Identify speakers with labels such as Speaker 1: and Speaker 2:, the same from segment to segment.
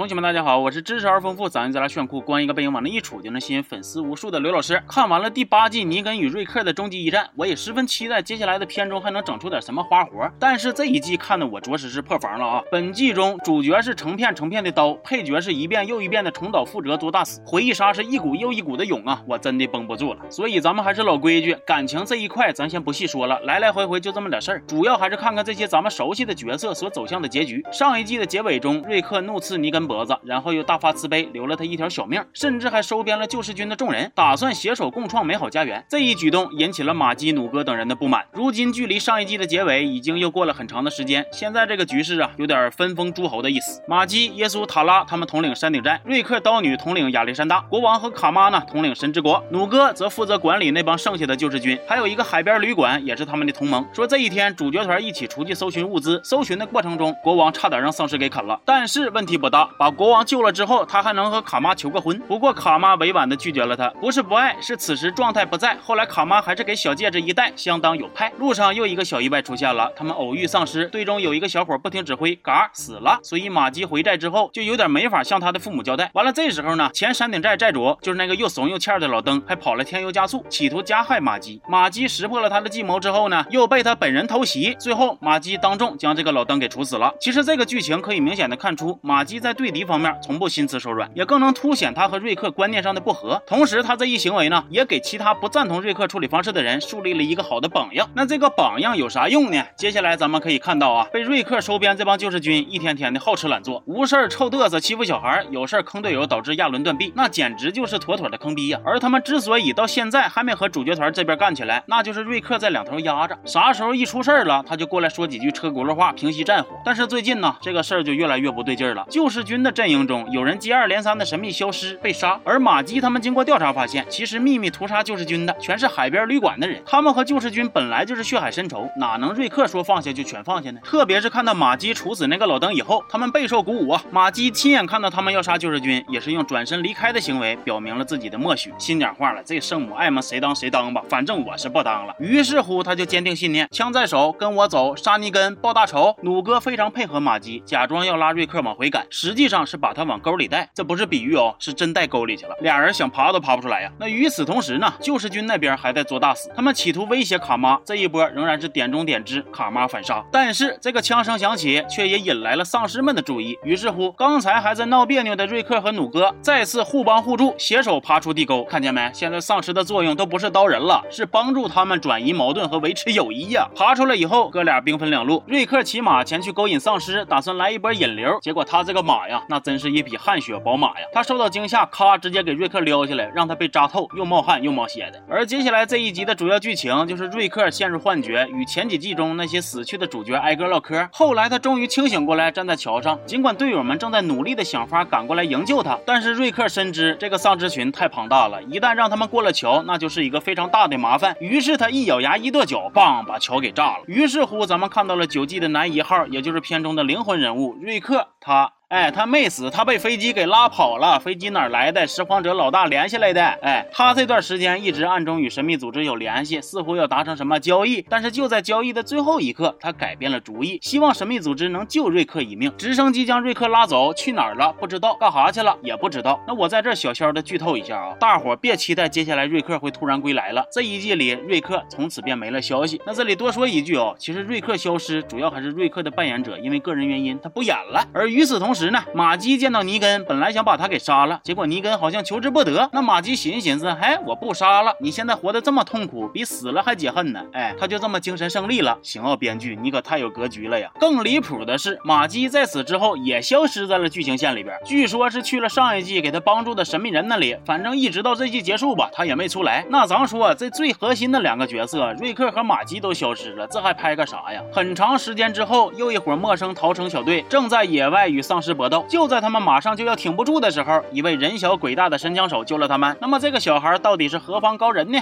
Speaker 1: 同学们，大家好，我是知识而丰富、嗓音贼拉炫酷、光一个背影往那一杵就能吸引粉丝无数的刘老师。看完了第八季尼根与瑞克的终极一战，我也十分期待接下来的片中还能整出点什么花活。但是这一季看的我着实是破防了啊！本季中主角是成片成片的刀，配角是一遍又一遍的重蹈覆辙做大死，回忆杀是一股又一股的涌啊！我真的绷不住了。所以咱们还是老规矩，感情这一块咱先不细说了，来来回回就这么点事儿，主要还是看看这些咱们熟悉的角色所走向的结局。上一季的结尾中，瑞克怒刺尼根脖子，然后又。大发慈悲，留了他一条小命，甚至还收编了救世军的众人，打算携手共创美好家园。这一举动引起了马基、弩哥等人的不满。如今距离上一季的结尾已经又过了很长的时间，现在这个局势啊，有点分封诸侯的意思。马基、耶稣、塔拉他们统领山顶寨，瑞克刀女统领亚历山大，国王和卡妈呢统领神之国，弩哥则负责管理那帮剩下的救世军，还有一个海边旅馆也是他们的同盟。说这一天主角团一起出去搜寻物资，搜寻的过程中，国王差点让丧尸给啃了，但是问题不大，把国王救了。之后，他还能和卡妈求个婚，不过卡妈委婉的拒绝了他，不是不爱，是此时状态不在。后来卡妈还是给小戒指一戴，相当有派。路上又一个小意外出现了，他们偶遇丧尸，队中有一个小伙不听指挥，嘎死了。所以马基回寨之后就有点没法向他的父母交代。完了，这时候呢，前山顶寨寨主就是那个又怂又欠的老登，还跑了添油加醋，企图加害马基。马基识破了他的计谋之后呢，又被他本人偷袭，最后马基当众将这个老登给处死了。其实这个剧情可以明显的看出，马基在对敌方面从不。心慈手软，也更能凸显他和瑞克观念上的不合。同时，他这一行为呢，也给其他不赞同瑞克处理方式的人树立了一个好的榜样。那这个榜样有啥用呢？接下来咱们可以看到啊，被瑞克收编这帮救世军，一天天的好吃懒做，无事儿臭嘚瑟欺负小孩，有事儿坑队友，导致亚伦断臂，那简直就是妥妥的坑逼呀。而他们之所以到现在还没和主角团这边干起来，那就是瑞克在两头压着，啥时候一出事了，他就过来说几句车轱辘话，平息战火。但是最近呢，这个事儿就越来越不对劲了。救世军的阵营中有。人接二连三的神秘消失被杀，而马基他们经过调查发现，其实秘密屠杀救世军的全是海边旅馆的人。他们和救世军本来就是血海深仇，哪能瑞克说放下就全放下呢？特别是看到马基处死那个老登以后，他们备受鼓舞啊！马基亲眼看到他们要杀救世军，也是用转身离开的行为表明了自己的默许。心讲话了，这圣母爱吗？谁当谁当吧，反正我是不当了。于是乎，他就坚定信念，枪在手，跟我走，杀尼根报大仇。弩哥非常配合马基，假装要拉瑞克往回赶，实际际上是把他往沟。里带，这不是比喻哦，是真带沟里去了。俩人想爬都爬不出来呀。那与此同时呢，救世军那边还在做大死，他们企图威胁卡妈。这一波仍然是点中点之，卡妈反杀。但是这个枪声响起，却也引来了丧尸们的注意。于是乎，刚才还在闹别扭的瑞克和弩哥再次互帮互助，携手爬出地沟。看见没？现在丧尸的作用都不是刀人了，是帮助他们转移矛盾和维持友谊呀。爬出来以后，哥俩兵分两路。瑞克骑马前去勾引丧尸，打算来一波引流。结果他这个马呀，呀那真是一匹。汗血宝马呀！他受到惊吓，咔，直接给瑞克撩下来，让他被扎透，又冒汗又冒血的。而接下来这一集的主要剧情就是瑞克陷入幻觉，与前几季中那些死去的主角挨个唠嗑。后来他终于清醒过来，站在桥上。尽管队友们正在努力的想法赶过来营救他，但是瑞克深知这个丧尸群太庞大了，一旦让他们过了桥，那就是一个非常大的麻烦。于是他一咬牙，一跺脚，棒，把桥给炸了。于是乎，咱们看到了九季的男一号，也就是片中的灵魂人物瑞克，他。哎，他没死，他被飞机给拉跑了。飞机哪来的？拾荒者老大连下来的。哎，他这段时间一直暗中与神秘组织有联系，似乎要达成什么交易。但是就在交易的最后一刻，他改变了主意，希望神秘组织能救瑞克一命。直升机将瑞克拉走，去哪儿了？不知道，干哈去了？也不知道。那我在这小小的剧透一下啊，大伙别期待接下来瑞克会突然归来了。这一季里，瑞克从此便没了消息。那这里多说一句哦，其实瑞克消失主要还是瑞克的扮演者因为个人原因他不演了。而与此同时，时呢，马基见到尼根，本来想把他给杀了，结果尼根好像求之不得。那马基寻思寻思，哎，我不杀了，你现在活得这么痛苦，比死了还解恨呢。哎，他就这么精神胜利了。行啊，编剧，你可太有格局了呀！更离谱的是，马基在此之后也消失在了剧情线里边，据说是去了上一季给他帮助的神秘人那里。反正一直到这季结束吧，他也没出来。那咱说，这最核心的两个角色，瑞克和马基都消失了，这还拍个啥呀？很长时间之后，又一伙陌生逃生小队正在野外与丧尸。搏斗，就在他们马上就要挺不住的时候，一位人小鬼大的神枪手救了他们。那么这个小孩到底是何方高人呢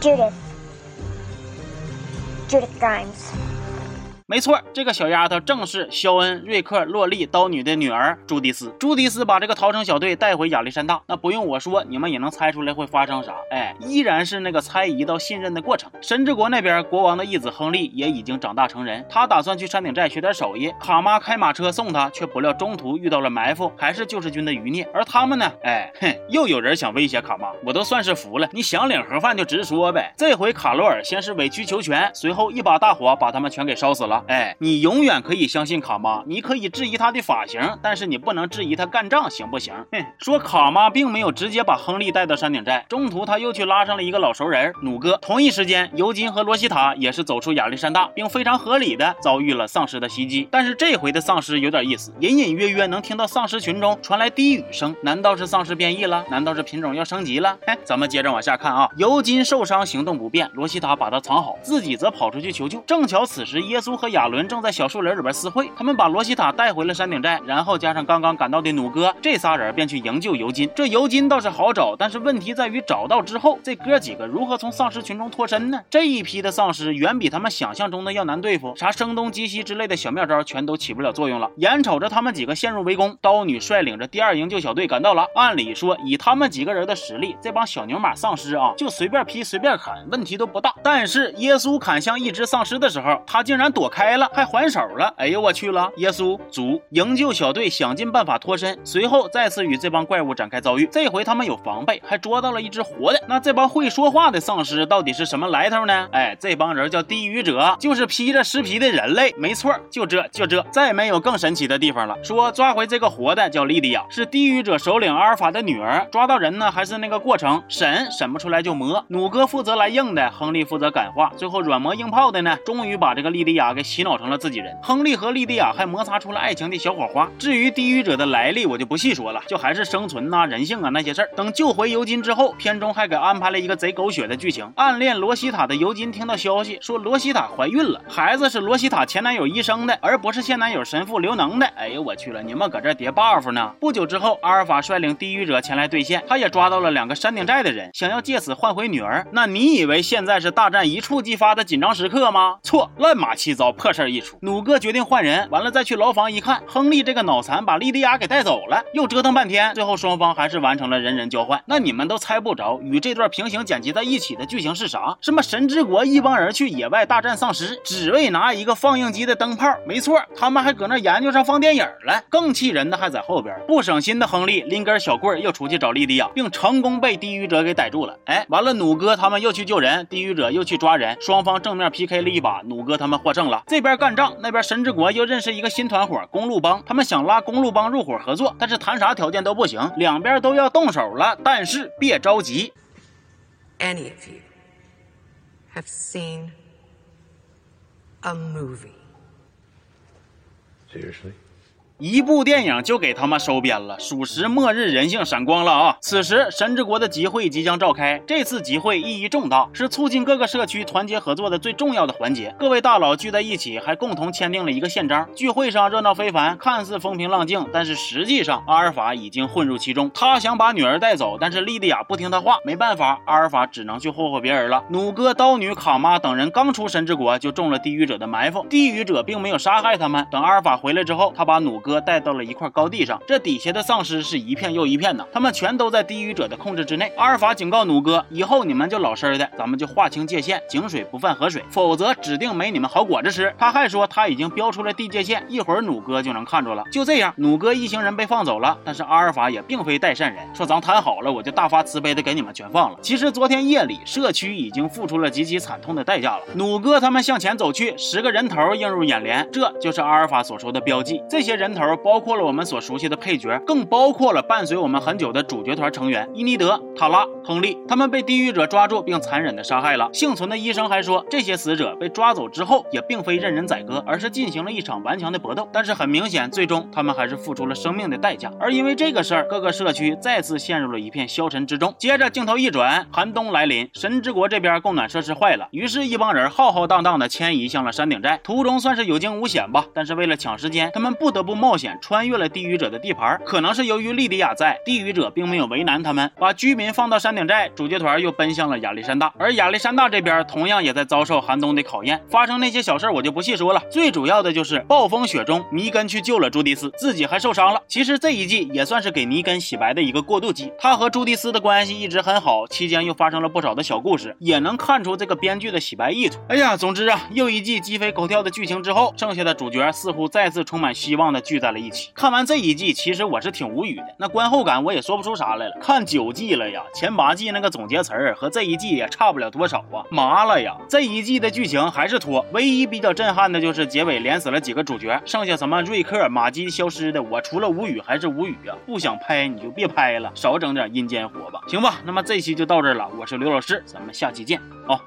Speaker 2: ？Judith，Judith Grimes。
Speaker 1: 没错，这个小丫头正是肖恩、瑞克、洛丽、刀女的女儿朱迪斯。朱迪斯把这个逃生小队带回亚历山大，那不用我说，你们也能猜出来会发生啥。哎，依然是那个猜疑到信任的过程。神之国那边，国王的义子亨利也已经长大成人，他打算去山顶寨学点手艺。卡妈开马车送他，却不料中途遇到了埋伏，还是救世军的余孽。而他们呢？哎，哼，又有人想威胁卡妈，我都算是服了。你想领盒饭就直说呗。这回卡罗尔先是委曲求全，随后一把大火把他们全给烧死了。哎，你永远可以相信卡妈，你可以质疑他的发型，但是你不能质疑他干仗，行不行？哼，说卡妈并没有直接把亨利带到山顶寨，中途他又去拉上了一个老熟人努哥。同一时间，尤金和罗西塔也是走出亚历山大，并非常合理的遭遇了丧尸的袭击。但是这回的丧尸有点意思，隐隐约约能听到丧尸群中传来低语声，难道是丧尸变异了？难道是品种要升级了？哎，咱们接着往下看啊。尤金受伤，行动不便，罗西塔把他藏好，自己则跑出去求救。正巧此时耶稣和亚伦正在小树林里边私会，他们把罗西塔带回了山顶寨，然后加上刚刚赶到的弩哥，这仨人便去营救尤金。这尤金倒是好找，但是问题在于找到之后，这哥几个如何从丧尸群中脱身呢？这一批的丧尸远比他们想象中的要难对付，啥声东击西之类的小妙招全都起不了作用了。眼瞅着他们几个陷入围攻，刀女率领着第二营救小队赶到了。按理说，以他们几个人的实力，这帮小牛马丧尸啊，就随便劈随便砍，问题都不大。但是耶稣砍向一只丧尸的时候，他竟然躲开了，还还手了。哎呦我去了！耶稣组营救小队想尽办法脱身，随后再次与这帮怪物展开遭遇。这回他们有防备，还捉到了一只活的。那这帮会说话的丧尸到底是什么来头呢？哎，这帮人叫低语者，就是披着尸皮的人类。没错，就这就这，再没有更神奇的地方了。说抓回这个活的叫莉迪亚，是低语者首领阿尔法的女儿。抓到人呢，还是那个过程，审审不出来就磨。弩哥负责来硬的，亨利负责感化，最后软磨硬泡的呢，终于把这个莉迪亚给洗脑成了自己人。亨利和莉迪亚还摩擦出了爱情的小火花。至于低语者的来历，我就不细说了，就还是生存呐、人性啊那些事儿。等救回尤金之后，片中还给安排了一个贼狗血的剧情。暗恋罗西塔的尤金听到消息说罗西塔怀孕了，孩子是罗西塔前男友医生的，而不是现男友神父刘能的。哎呦我去了，你们搁这叠 buff 呢？不久之后，阿尔法率领低语者前来兑现，他也抓到了两个山顶寨的人，想要借此换回女儿。那你以为现在是大战一触即发的紧张时刻吗？错，乱马七糟，破事儿一出。弩哥决定换人，完了再去牢房一看，亨利这个脑残把莉迪亚给带走了，又折腾半天，最后双方还是完成了人人交换。那你们都猜不着，与这段平行剪辑在一起的剧情是啥？什么神之国一帮人去野外大战丧尸，只为拿一个放映机的灯泡？没错，他们还搁那研究上放电影了。更气人的还在后边，不省心的亨利拎根小棍又出去找莉迪亚，并成功被低语者给逮住了。哎，完了，弩哥他们又去救人，低语者又去抓人，双方正面 PK 了一把，弩哥他们获胜了。这边干仗，那边神之国又认识一个新团伙公路帮，他们想拉公路帮入伙合作，但是谈啥条件都不行，两边都要动手了。但是别着急。
Speaker 2: any of you have seen a movie.
Speaker 3: Seriously?
Speaker 1: 一部电影就给他们收编了，属实末日人性闪光了啊！此时神之国的集会即将召开，这次集会意义重大，是促进各个社区团结合作的最重要的环节。各位大佬聚在一起，还共同签订了一个宪章。聚会上热闹非凡，看似风平浪静，但是实际上阿尔法已经混入其中。他想把女儿带走，但是莉迪亚不听他话，没办法，阿尔法只能去霍霍别人了。弩哥、刀女、卡妈等人刚出神之国，就中了地狱者的埋伏。地狱者并没有杀害他们，等阿尔法回来之后，他把弩哥带到了一块高地上，这底下的丧尸是一片又一片的，他们全都在低语者的控制之内。阿尔法警告弩哥，以后你们就老实的，咱们就划清界限，井水不犯河水，否则指定没你们好果子吃。他还说他已经标出了地界线，一会儿弩哥就能看着了。就这样，弩哥一行人被放走了，但是阿尔法也并非代善人，说咱谈好了，我就大发慈悲的给你们全放了。其实昨天夜里，社区已经付出了极其惨痛的代价了。弩哥他们向前走去，十个人头映入眼帘，这就是阿尔法所说的标记。这些人头包括了我们所熟悉的配角，更包括了伴随我们很久的主角团成员伊尼德、塔拉、亨利。他们被地狱者抓住并残忍的杀害了。幸存的医生还说，这些死者被抓走之后，也并非任人宰割，而是进行了一场顽强的搏斗。但是很明显，最终他们还是付出了生命的代价。而因为这个事儿，各个社区再次陷入了一片消沉之中。接着镜头一转，寒冬来临，神之国这边供暖设施坏了，于是，一帮人浩浩荡荡的迁移向了山顶寨。途中算是有惊无险吧，但是为了抢时间，他们不得不冒。险穿越了地狱者的地盘。可能是由于莉迪亚在，地狱者并没有为难他们，把居民放到山顶寨。主角团又奔向了亚历山大，而亚历山大这边同样也在遭受寒冬的考验。发生那些小事我就不细说了，最主要的就是暴风雪中，尼根去救了朱迪斯，自己还受伤了。其实这一季也算是给尼根洗白的一个过渡季，他和朱迪斯的关系一直很好，期间又发生了不少的小故事，也能看出这个编剧的洗白意图。哎呀，总之啊，又一季鸡飞狗跳的剧情之后，剩下的主角似乎再次充满希望的聚在了一起。看完这一季，其实我是挺无语的，那观后感我也说不出啥来了。看九季了呀，前八季那个总结词儿和这一季也差不了多少啊，麻了呀！这一季的剧情还是拖，唯一比较震撼的就是结尾连死了几个主角，剩下什么瑞克、玛姬消失的，我除了无语还是无语啊！不想拍你就别拍了，少整点阴间活吧，行吧？那么这期就到这儿了，我是刘老师，咱们下期见啊。